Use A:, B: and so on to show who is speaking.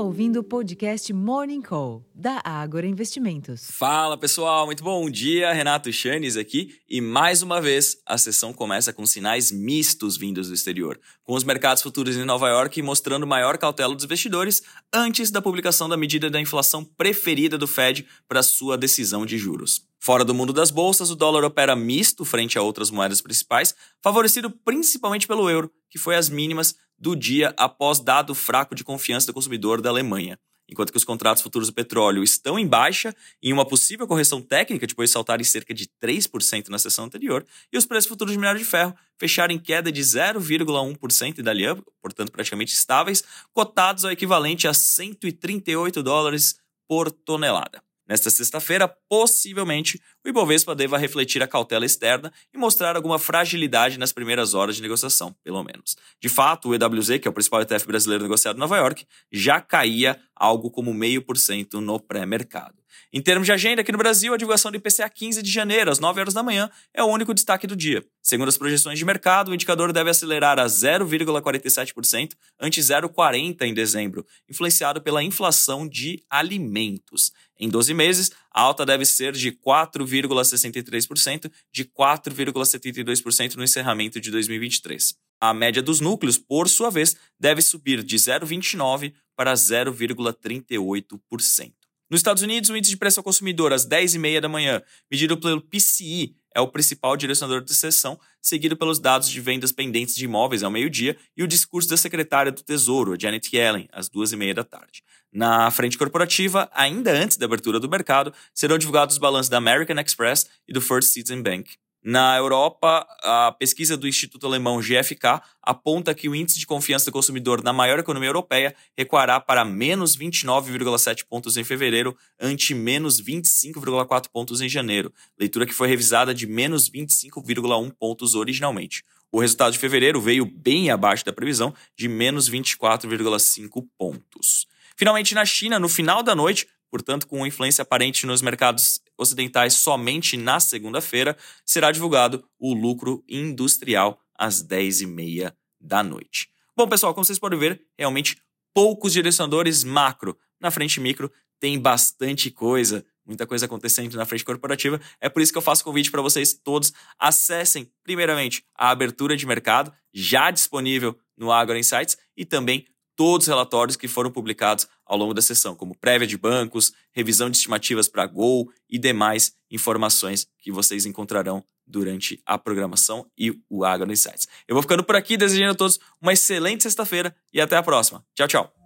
A: ouvindo o podcast Morning Call, da Ágora Investimentos.
B: Fala pessoal, muito bom dia. Renato Chanes aqui e mais uma vez a sessão começa com sinais mistos vindos do exterior, com os mercados futuros em Nova York mostrando maior cautela dos investidores antes da publicação da medida da inflação preferida do Fed para sua decisão de juros. Fora do mundo das bolsas, o dólar opera misto frente a outras moedas principais, favorecido principalmente pelo euro, que foi às mínimas do dia após dado fraco de confiança do consumidor da Alemanha. Enquanto que os contratos futuros do petróleo estão em baixa, em uma possível correção técnica, depois de saltarem cerca de 3% na sessão anterior, e os preços futuros de minério de ferro fecharam em queda de 0,1% e dali, portanto praticamente estáveis, cotados ao equivalente a 138 dólares por tonelada. Nesta sexta-feira, possivelmente, o Ibovespa deva refletir a cautela externa e mostrar alguma fragilidade nas primeiras horas de negociação, pelo menos. De fato, o EWZ, que é o principal ETF brasileiro negociado em Nova York, já caía algo como 0,5% no pré-mercado. Em termos de agenda, aqui no Brasil, a divulgação do IPCA 15 de janeiro, às 9 horas da manhã, é o único destaque do dia. Segundo as projeções de mercado, o indicador deve acelerar a 0,47% ante 0,40% em dezembro, influenciado pela inflação de alimentos. Em 12 meses, a alta deve ser de 4,63%, de 4,72% no encerramento de 2023. A média dos núcleos, por sua vez, deve subir de 0,29% para 0,38%. Nos Estados Unidos, o índice de preço ao consumidor às 10h30 da manhã, medido pelo PCI, é o principal direcionador de sessão, seguido pelos dados de vendas pendentes de imóveis ao meio-dia e o discurso da secretária do Tesouro, Janet Yellen, às 2h30 da tarde. Na frente corporativa, ainda antes da abertura do mercado, serão divulgados os balanços da American Express e do First Citizen Bank. Na Europa, a pesquisa do Instituto Alemão GFK aponta que o índice de confiança do consumidor na maior economia europeia recuará para menos 29,7 pontos em fevereiro, ante menos 25,4 pontos em janeiro, leitura que foi revisada de menos 25,1 pontos originalmente. O resultado de fevereiro veio bem abaixo da previsão, de menos 24,5 pontos. Finalmente, na China, no final da noite, portanto, com influência aparente nos mercados ocidentais somente na segunda-feira, será divulgado o lucro industrial às 10h30 da noite. Bom, pessoal, como vocês podem ver, realmente poucos direcionadores macro. Na frente micro tem bastante coisa, muita coisa acontecendo na frente corporativa. É por isso que eu faço convite para vocês todos acessem, primeiramente, a abertura de mercado, já disponível no Agro Insights, e também todos os relatórios que foram publicados ao longo da sessão, como prévia de bancos, revisão de estimativas para Gol e demais informações que vocês encontrarão durante a programação e o Agro Insights. Eu vou ficando por aqui, desejando a todos uma excelente sexta-feira e até a próxima. Tchau, tchau.